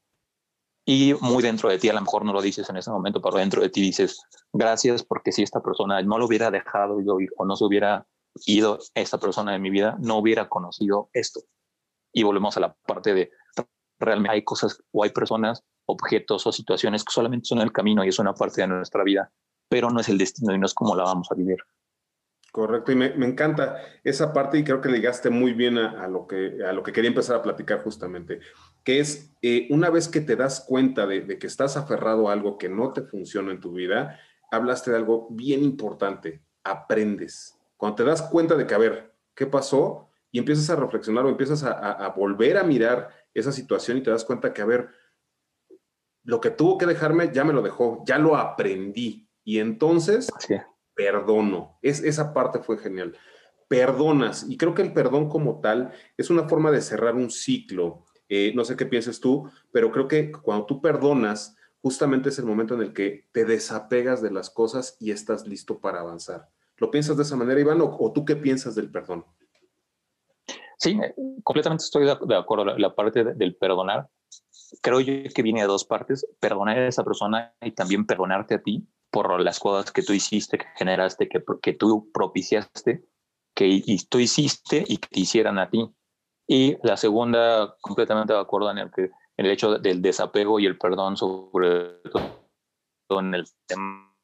y muy dentro de ti, a lo mejor no lo dices en ese momento, pero dentro de ti dices, gracias porque si esta persona no lo hubiera dejado yo ir o no se hubiera ido esta persona de mi vida, no hubiera conocido esto. Y volvemos a la parte de realmente hay cosas o hay personas objetos o situaciones que solamente son el camino y es una parte de nuestra vida, pero no es el destino y no es como la vamos a vivir. Correcto, y me, encanta esa parte y creo que ligaste muy bien a, lo que, a lo que quería empezar a platicar justamente, que es eh, una vez que te das cuenta de, de, que estás aferrado a algo que no te funciona en tu vida, hablaste de algo bien importante, aprendes. Cuando te das cuenta de que, a ver, ¿qué pasó? Y empiezas a reflexionar o empiezas a, volver a mirar esa situación y te das cuenta que, a ver, lo que tuvo que dejarme ya me lo dejó, ya lo aprendí. Y entonces, perdono. Es, esa parte fue genial. Perdonas. Y creo que el perdón como tal es una forma de cerrar un ciclo. Eh, no sé qué pienses tú, pero creo que cuando tú perdonas, justamente es el momento en el que te desapegas de las cosas y estás listo para avanzar. ¿Lo piensas de esa manera, Iván, o, tú qué piensas del perdón? Sí, completamente estoy de acuerdo. La, parte del perdonar, creo yo que viene de dos partes, perdonar a esa persona y también perdonarte a ti por las cosas que tú hiciste, que generaste, que, que tú propiciaste, que tú hiciste y que te hicieran a ti. Y la segunda, completamente de acuerdo en el que el hecho del desapego y el perdón, sobre todo en el tema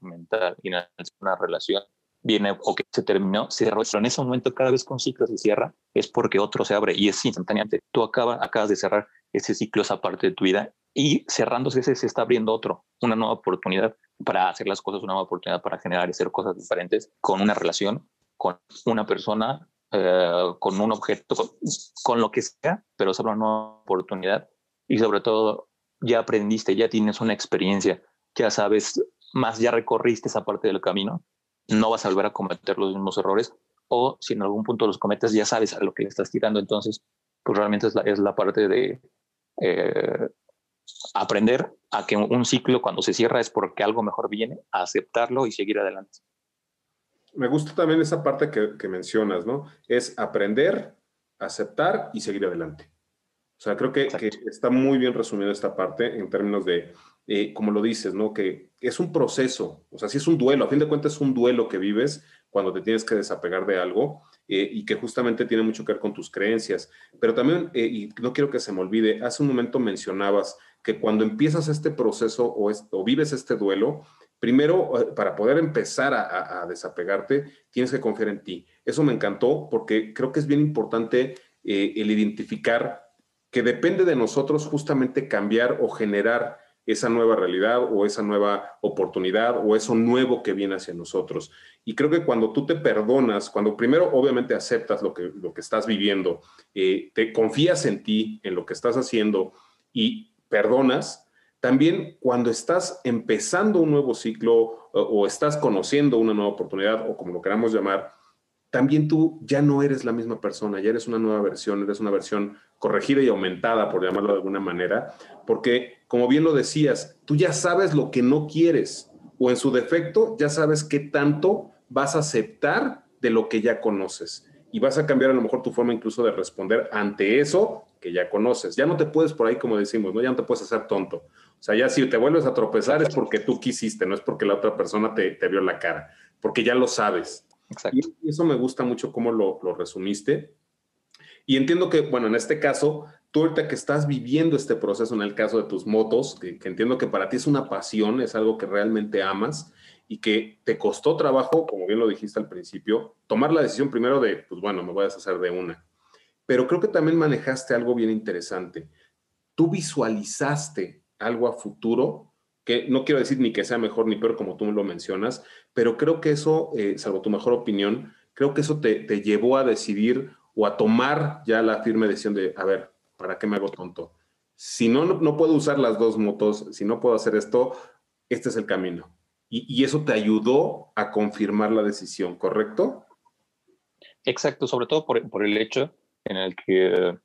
mental y en una relación, viene o que se terminó, cerró, pero en ese momento cada vez que un ciclo se cierra es porque otro se abre y es instantáneamente. Tú acabas, acabas de cerrar ese ciclo, esa parte de tu vida y cerrándose ese se está abriendo otro, una nueva oportunidad para hacer las cosas, una nueva oportunidad para generar y hacer cosas diferentes con una relación, con una persona eh, con un objeto, con, lo que sea, pero es una nueva oportunidad. Y sobre todo ya aprendiste, ya tienes una experiencia, ya sabes más, ya recorriste esa parte del camino, no vas a volver a cometer los mismos errores. O si en algún punto los cometes ya sabes a lo que le estás tirando, entonces pues realmente es la, es la parte de eh, aprender a que un ciclo cuando se cierra es porque algo mejor viene, a aceptarlo y seguir adelante me gusta también esa parte que, mencionas, ¿no? Es aprender, aceptar y seguir adelante. O sea, creo que, está muy bien resumida esta parte en términos de, eh, como lo dices, ¿no? Que es un proceso, o sea, si es un duelo, a fin de cuentas es un duelo que vives cuando te tienes que desapegar de algo eh, y que justamente tiene mucho que ver con tus creencias. Pero también, eh, y no quiero que se me olvide, hace un momento mencionabas que cuando empiezas este proceso o, vives este duelo, Primero, eh, para poder empezar a, desapegarte, tienes que confiar en ti. Eso me encantó porque creo que es bien importante el identificar que depende de nosotros justamente cambiar o generar esa nueva realidad o esa nueva oportunidad o eso nuevo que viene hacia nosotros. Y creo que cuando tú te perdonas, cuando primero obviamente aceptas lo que, lo que estás viviendo, eh, te confías en ti, en lo que estás haciendo y perdonas, también cuando estás empezando un nuevo ciclo o, estás conociendo una nueva oportunidad o como lo queramos llamar, también tú ya no eres la misma persona, ya eres una nueva versión, eres una versión corregida y aumentada, por llamarlo de alguna manera, porque como bien lo decías, tú ya sabes lo que no quieres o en su defecto ya sabes qué tanto vas a aceptar de lo que ya conoces y vas a cambiar a lo mejor tu forma incluso de responder ante eso que ya conoces. Ya no te puedes por ahí, como decimos, ¿no? Ya no te puedes hacer tonto. O sea, ya si te vuelves a tropezar es porque tú quisiste, no es porque la otra persona te, te vio la cara, porque ya lo sabes. Exacto. Y eso me gusta mucho cómo lo, lo resumiste. Y entiendo que, bueno, en este caso, tú ahorita que estás viviendo este proceso en el caso de tus motos, que, que, entiendo que para ti es una pasión, es algo que realmente amas y que te costó trabajo, como bien lo dijiste al principio, tomar la decisión primero de, pues bueno, me voy a deshacer de una. Pero creo que también manejaste algo bien interesante. Tú visualizaste algo a futuro, que no quiero decir ni que sea mejor ni peor como tú lo mencionas, pero creo que eso, eh, salvo tu mejor opinión, creo que eso te, llevó a decidir o a tomar ya la firme decisión de, a ver, ¿para qué me hago tonto? Si no, no, puedo usar las dos motos, si no puedo hacer esto, este es el camino. Y, eso te ayudó a confirmar la decisión, ¿correcto? Exacto, sobre todo por, por el hecho en el que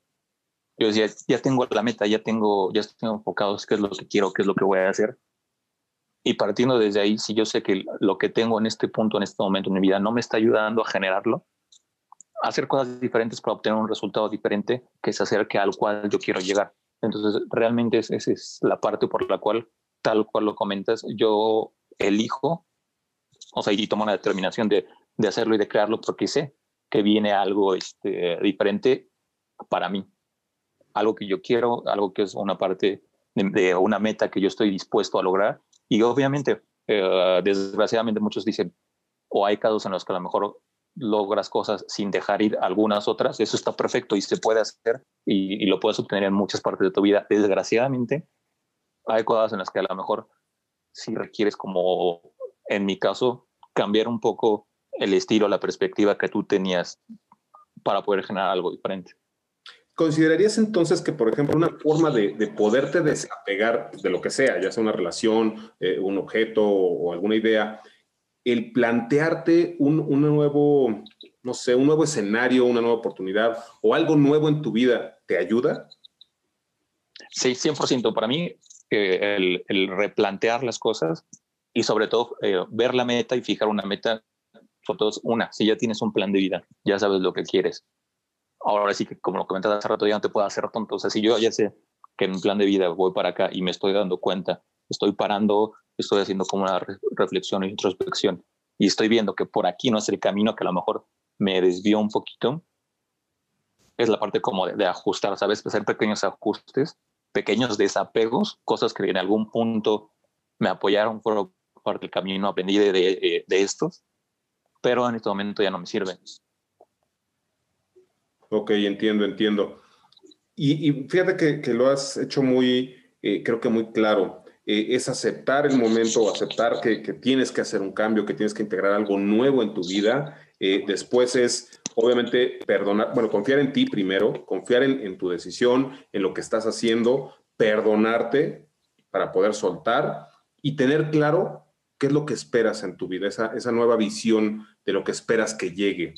yo decía, ya tengo la meta, ya tengo, ya estoy enfocado, qué es lo que quiero, qué es lo que voy a hacer. Y partiendo desde ahí, si yo sé que lo que tengo en este punto, en este momento en mi vida, no me está ayudando a generarlo, hacer cosas diferentes para obtener un resultado diferente que se acerque al cual yo quiero llegar. Entonces, realmente esa es la parte por la cual, tal cual lo comentas, yo elijo, o sea, y tomo la determinación de, de hacerlo y de crearlo porque sé que viene algo este, diferente para mí. algo que yo quiero, algo que es una parte de, una meta que yo estoy dispuesto a lograr. Y obviamente, eh, desgraciadamente muchos dicen, o hay casos en los que a lo mejor logras cosas sin dejar ir algunas otras, eso está perfecto y se puede hacer y, y, lo puedes obtener en muchas partes de tu vida. Desgraciadamente, hay cosas en las que a lo mejor si requieres como, en mi caso, cambiar un poco el estilo, la perspectiva que tú tenías para poder generar algo diferente. ¿Considerarías entonces que, por ejemplo, una forma de, poderte desapegar de lo que sea, ya sea una relación, eh, un objeto o, alguna idea, el plantearte un, un, nuevo, no sé, un nuevo escenario, una nueva oportunidad o algo nuevo en tu vida, ¿te ayuda? Sí, 100%. Para mí, el, replantear las cosas y sobre todo eh, ver la meta y fijar una meta, sobre todo una, si ya tienes un plan de vida, ya sabes lo que quieres. Ahora sí que, como lo comentaste hace rato, ya no te puedo hacer tonto. O sea, si yo ya sé que en un plan de vida voy para acá y me estoy dando cuenta, estoy parando, estoy haciendo como una reflexión e introspección y estoy viendo que por aquí no es el camino que a lo mejor me desvió un poquito, es la parte como de, de ajustar, ¿sabes? Hacer pequeños ajustes pequeños desapegos, cosas que en algún punto me apoyaron, fueron parte del camino, aprendí de, de, estos, pero en este momento ya no me sirven. Ok, entiendo, entiendo. Y, fíjate que, lo has hecho muy, eh, creo que muy claro. Eh, es aceptar el momento, aceptar que, tienes que hacer un cambio, que tienes que integrar algo nuevo en tu vida. Eh, después es obviamente, perdonar, bueno, confiar en ti primero, confiar en, tu decisión, en lo que estás haciendo, perdonarte para poder soltar y tener claro qué es lo que esperas en tu vida, esa nueva visión de lo que esperas que llegue.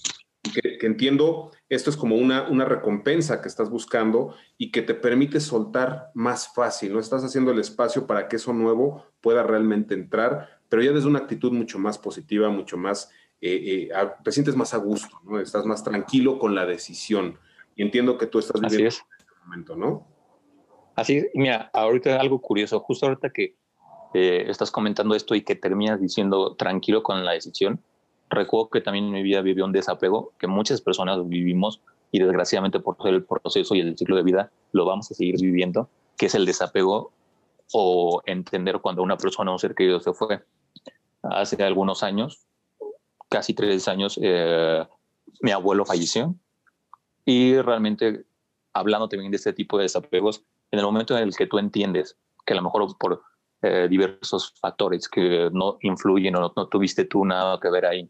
Que, que, entiendo, esto es como una, una recompensa que estás buscando y que te permite soltar más fácil, ¿no? Estás haciendo el espacio para que eso nuevo pueda realmente entrar, pero ya desde una actitud mucho más positiva, mucho más eh, eh, te sientes más a gusto, ¿no? Estás más tranquilo con la decisión. Y entiendo que tú estás viviendo Así en este momento, ¿no? Así es. Mira, ahorita algo curioso, justo ahorita que eh, estás comentando esto y que terminas diciendo tranquilo con la decisión, recuerdo que también en mi vida viví un desapego que muchas personas vivimos y desgraciadamente por ser el proceso y el ciclo de vida lo vamos a seguir viviendo, que es el desapego o entender cuando una persona o un ser querido se fue. Hace algunos años casi tres años, eh, mi abuelo falleció. Y realmente, hablando también de este tipo de desapegos, en el momento en el que tú entiendes que a lo mejor por eh, diversos factores que no influyen o no, tuviste tú nada que ver ahí,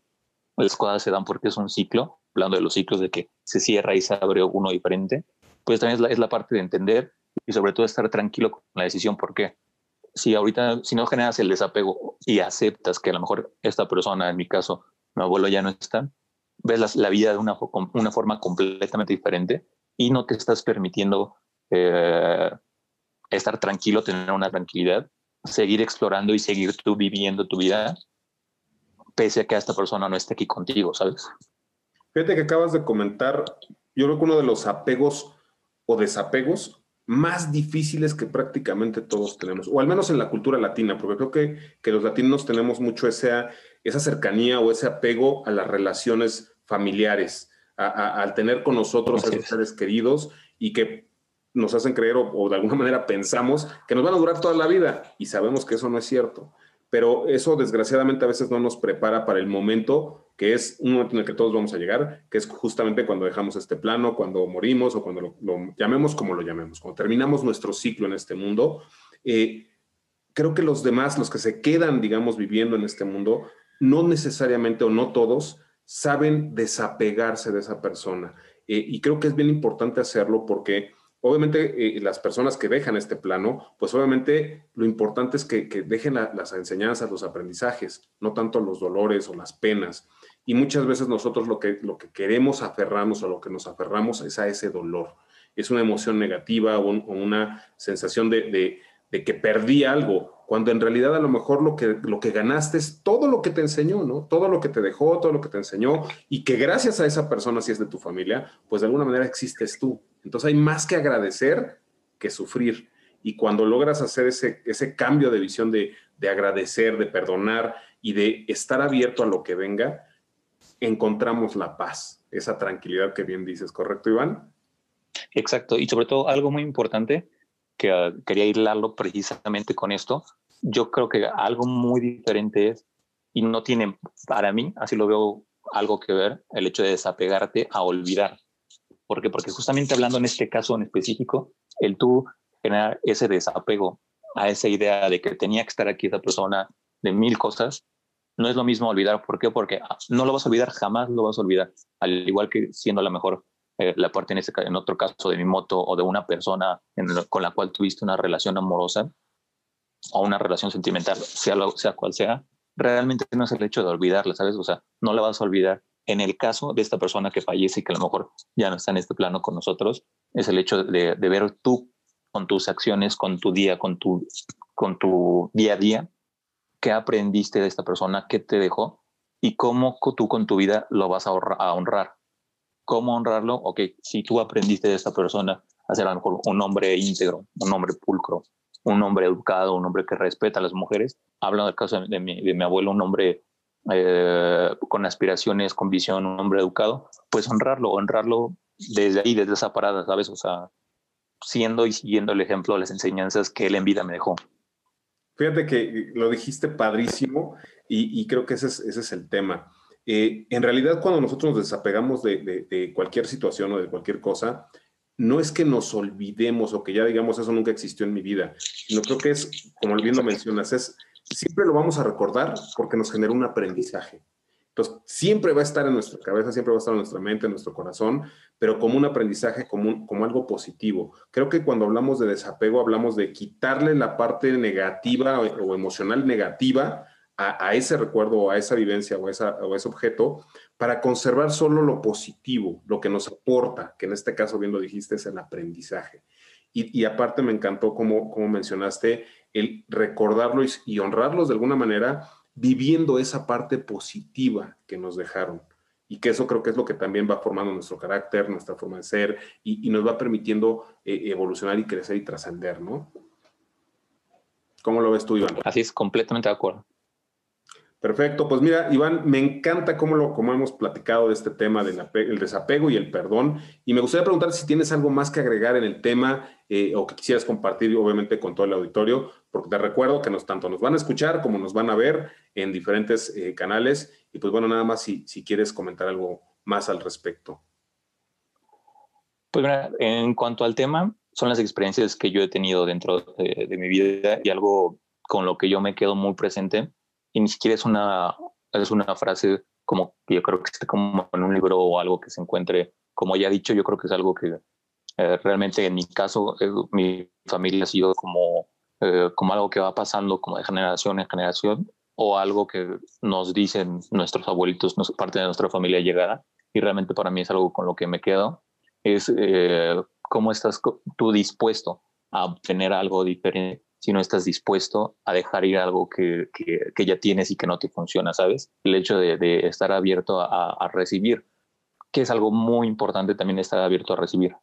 las cosas se dan porque es un ciclo, hablando de los ciclos de que se cierra y se abre uno diferente, pues también es la, es la parte de entender y sobre todo estar tranquilo con la decisión, porque si ahorita, si no generas el desapego y aceptas que a lo mejor esta persona, en mi caso, mi abuelo ya no está, ves la, vida de una, forma completamente diferente y no te estás permitiendo eh, estar tranquilo, tener una tranquilidad, seguir explorando y seguir tú viviendo tu vida, pese a que esta persona no esté aquí contigo, ¿sabes? Fíjate que acabas de comentar, yo creo que uno de los apegos o desapegos más difíciles que prácticamente todos tenemos, o al menos en la cultura latina, porque creo que, que los latinos tenemos mucho esa, esa cercanía o ese apego a las relaciones familiares, al tener con nosotros a esos seres queridos y que nos hacen creer o, de alguna manera pensamos que nos van a durar toda la vida y sabemos que eso no es cierto. Pero eso desgraciadamente a veces no nos prepara para el momento que es un momento en el que todos vamos a llegar, que es justamente cuando dejamos este plano, cuando morimos o cuando lo, llamemos como lo llamemos, cuando terminamos nuestro ciclo en este mundo. Eh, creo que los demás, los que se quedan, digamos, viviendo en este mundo, no necesariamente o no todos saben desapegarse de esa persona. Eh, y creo que es bien importante hacerlo porque obviamente eh, las personas que dejan este plano, pues obviamente lo importante es que, dejen las enseñanzas, los aprendizajes, no tanto los dolores o las penas. Y muchas veces nosotros lo que, lo que queremos aferrarnos o lo que nos aferramos es a ese dolor. Es una emoción negativa o, una sensación de, de que perdí algo cuando en realidad a lo mejor lo que, lo que ganaste es todo lo que te enseñó, ¿no? Todo lo que te dejó, todo lo que te enseñó, y que gracias a esa persona, si es de tu familia, pues de alguna manera existes tú. Entonces hay más que agradecer que sufrir. Y cuando logras hacer ese, ese cambio de visión de, de agradecer, de perdonar y de estar abierto a lo que venga, encontramos la paz, esa tranquilidad que bien dices, ¿correcto, Iván? Exacto, y sobre todo algo muy importante que uh, quería hilarlo precisamente con esto, yo creo que algo muy diferente es, y no tiene para mí, así lo veo, algo que ver el hecho de desapegarte a olvidar. ¿Por qué? Porque justamente hablando en este caso en específico, el tú generar ese desapego a esa idea de que tenía que estar aquí esa persona de mil cosas, no es lo mismo olvidar. ¿Por qué? Porque ah, no lo vas a olvidar, jamás lo vas a olvidar. Al igual que siendo la mejor, eh, la parte en, este, en otro caso de mi moto o de una persona con la cual tuviste una relación amorosa o una relación sentimental, sea, lo, sea cual sea, realmente no es el hecho de olvidarla, ¿sabes? O sea, no la vas a olvidar. En el caso de esta persona que fallece y que a lo mejor ya no está en este plano con nosotros, es el hecho de, ver tú con tus acciones, con tu día, con tu, con tu día a día, qué aprendiste de esta persona, qué te dejó y cómo tú con tu vida lo vas a, honrar. ¿Cómo honrarlo? Ok, si tú aprendiste de esta persona a ser a lo mejor un hombre íntegro, un hombre pulcro, un hombre educado, un hombre que respeta a las mujeres. Hablo del caso de mi, de mi abuelo, un hombre eh, con aspiraciones, con visión, un hombre educado, pues honrarlo, honrarlo desde ahí, desde esa parada, ¿sabes? O sea, siendo y siguiendo el ejemplo, las enseñanzas que él en vida me dejó. Fíjate que lo dijiste padrísimo y, creo que ese es, ese es el tema. Eh, en realidad, cuando nosotros nos desapegamos de, de, cualquier situación o de cualquier cosa, no es que nos olvidemos o que ya digamos eso nunca existió en mi vida, sino creo que es, como bien lo mencionas, es siempre lo vamos a recordar porque nos genera un aprendizaje. Entonces, siempre va a estar en nuestra cabeza, siempre va a estar en nuestra mente, en nuestro corazón, pero como un aprendizaje, como, como algo positivo. Creo que cuando hablamos de desapego, hablamos de quitarle la parte negativa o, emocional negativa a, ese recuerdo o a esa vivencia o, esa, o ese objeto para conservar solo lo positivo, lo que nos aporta, que en este caso, bien lo dijiste, es el aprendizaje. Y, aparte me encantó como, como mencionaste, el recordarlo y, honrarlos de alguna manera, viviendo esa parte positiva que nos dejaron. Y que eso creo que es lo que también va formando nuestro carácter, nuestra forma de ser y, nos va permitiendo eh, evolucionar y crecer y trascender, ¿no? ¿Cómo lo ves tú, Iván? Así es, completamente de acuerdo. Perfecto, pues mira, Iván, me encanta cómo, lo, cómo hemos platicado de este tema del desapego y el perdón. Y me gustaría preguntar si tienes algo más que agregar en el tema eh, o que quisieras compartir, obviamente, con todo el auditorio, porque te recuerdo que tanto nos van a escuchar como nos van a ver en diferentes eh, canales. Y pues bueno, nada más si, si quieres comentar algo más al respecto. Pues mira, en cuanto al tema, son las experiencias que yo he tenido dentro de, de mi vida y algo con lo que yo me quedo muy presente y ni siquiera es una, es una frase como que yo creo que esté como en un libro o algo que se encuentre, como ya he dicho, yo creo que es algo que eh, realmente en mi caso, eh, mi familia ha sido como, eh, como algo que va pasando como de generación en generación o algo que nos dicen nuestros abuelitos, parte de nuestra familia llegada, y realmente para mí es algo con lo que me quedo, es cómo estás tú dispuesto a obtener algo diferente si no estás dispuesto a dejar ir algo que, que, ya tienes y que no te funciona, ¿sabes? El hecho de, estar abierto a, a, recibir, que es algo muy importante también estar abierto a recibir.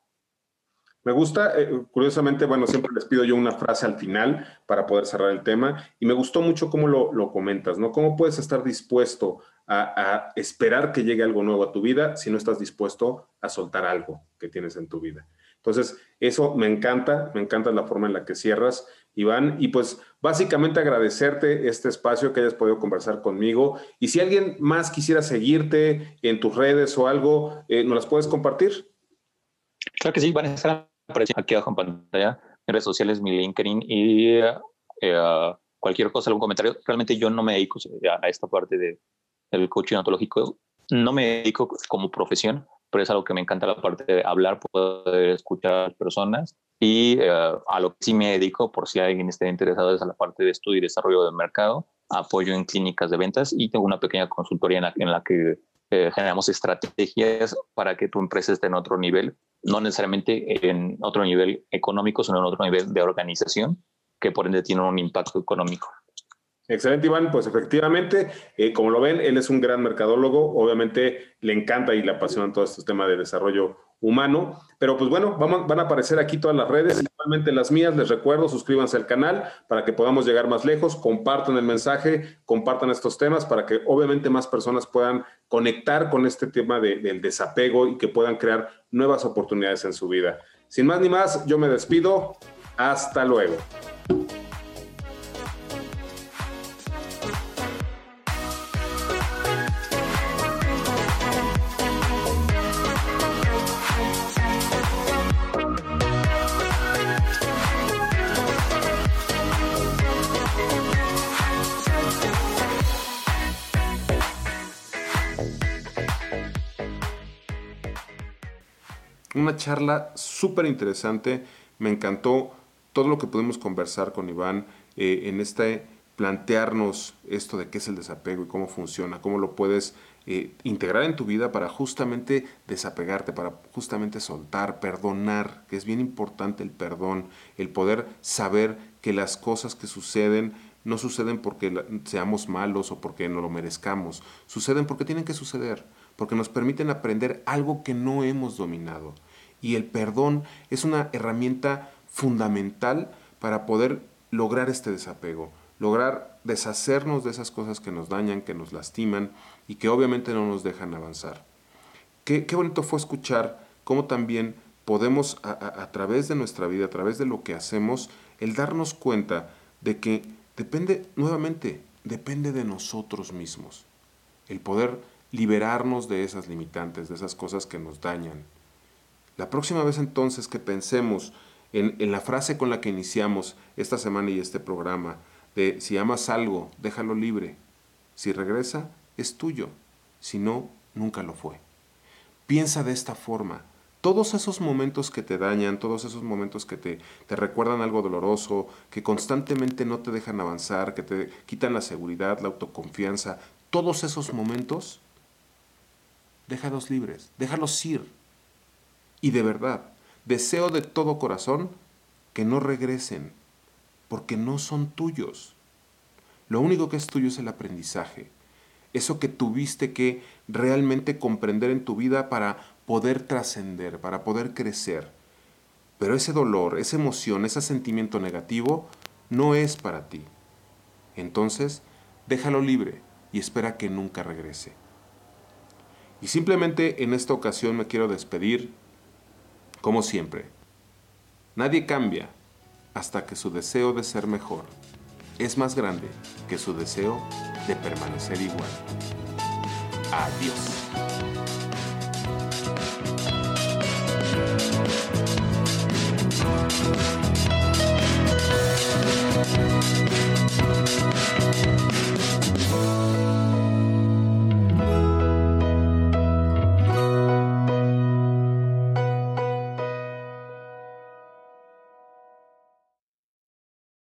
Me gusta, eh, curiosamente, bueno, siempre les pido yo una frase al final para poder cerrar el tema y me gustó mucho cómo lo, lo comentas, ¿no? ¿Cómo puedes estar dispuesto a, a, esperar que llegue algo nuevo a tu vida si no estás dispuesto a soltar algo que tienes en tu vida? Entonces, eso me encanta, me encanta la forma en la que cierras Iván. Y pues básicamente agradecerte este espacio que hayas podido conversar conmigo. Y si alguien más quisiera seguirte en tus redes o algo, eh, ¿nos las puedes compartir? Claro que sí, van a estar apareciendo aquí abajo en pantalla, en redes sociales, mi LinkedIn y eh, cualquier cosa, algún comentario. Realmente yo no me dedico a esta parte de, del coaching ontológico. No me dedico como profesión, pero es algo que me encanta la parte de hablar, poder escuchar a las personas y eh, a lo que sí me dedico, por si alguien está interesado, es a la parte de estudio y desarrollo del mercado, apoyo en clínicas de ventas y tengo una pequeña consultoría en la, en la que eh, generamos estrategias para que tu empresa esté en otro nivel, no necesariamente en otro nivel económico, sino en otro nivel de organización, que por ende tiene un impacto económico. Excelente, Iván. Pues efectivamente, eh, como lo ven, él es un gran mercadólogo. Obviamente le encanta y le apasiona todo este tema de desarrollo humano. Pero pues bueno, van a aparecer aquí todas las redes, igualmente las mías. Les recuerdo, suscríbanse al canal para que podamos llegar más lejos. Compartan el mensaje, compartan estos temas para que obviamente más personas puedan conectar con este tema del desapego y que puedan crear nuevas oportunidades en su vida. Sin más ni más, yo me despido. Hasta luego. Una charla súper interesante. Me encantó todo lo que pudimos conversar con Iván eh, en este plantearnos esto de qué es el desapego y cómo funciona, cómo lo puedes eh, integrar en tu vida para justamente desapegarte, para justamente soltar, perdonar, que es bien importante el perdón, el poder saber que las cosas que suceden no suceden porque seamos malos o porque no lo merezcamos, suceden porque tienen que suceder, porque nos permiten aprender algo que no hemos dominado. Y el perdón es una herramienta fundamental para poder lograr este desapego, lograr deshacernos de esas cosas que nos dañan, que nos lastiman y que obviamente no nos dejan avanzar. Qué, bonito fue escuchar cómo también podemos a, través de nuestra vida, a través de lo que hacemos, el darnos cuenta de que depende, nuevamente, depende de nosotros mismos. El poder liberarnos de esas limitantes, de esas cosas que nos dañan. La próxima vez entonces que pensemos en, la frase con la que iniciamos esta semana y este programa, de si amas algo, déjalo libre. Si regresa, es tuyo. Si no, nunca lo fue. Piensa de esta forma. Todos esos momentos que te dañan, todos esos momentos que te, te recuerdan algo doloroso, que constantemente no te dejan avanzar, que te quitan la seguridad, la autoconfianza, todos esos momentos, déjalos libres, déjalos ir. Y de verdad, Deseo de todo corazón que no regresen, porque no son tuyos. Lo único que es tuyo es el aprendizaje, eso que tuviste que realmente comprender en tu vida para poder trascender, para poder crecer. Pero ese dolor, esa emoción, ese sentimiento negativo no es para ti. Entonces, déjalo libre y espera que nunca regrese. Y simplemente en esta ocasión me quiero despedir como siempre. Nadie cambia hasta que su deseo de ser mejor es más grande que su deseo de permanecer igual. Adiós.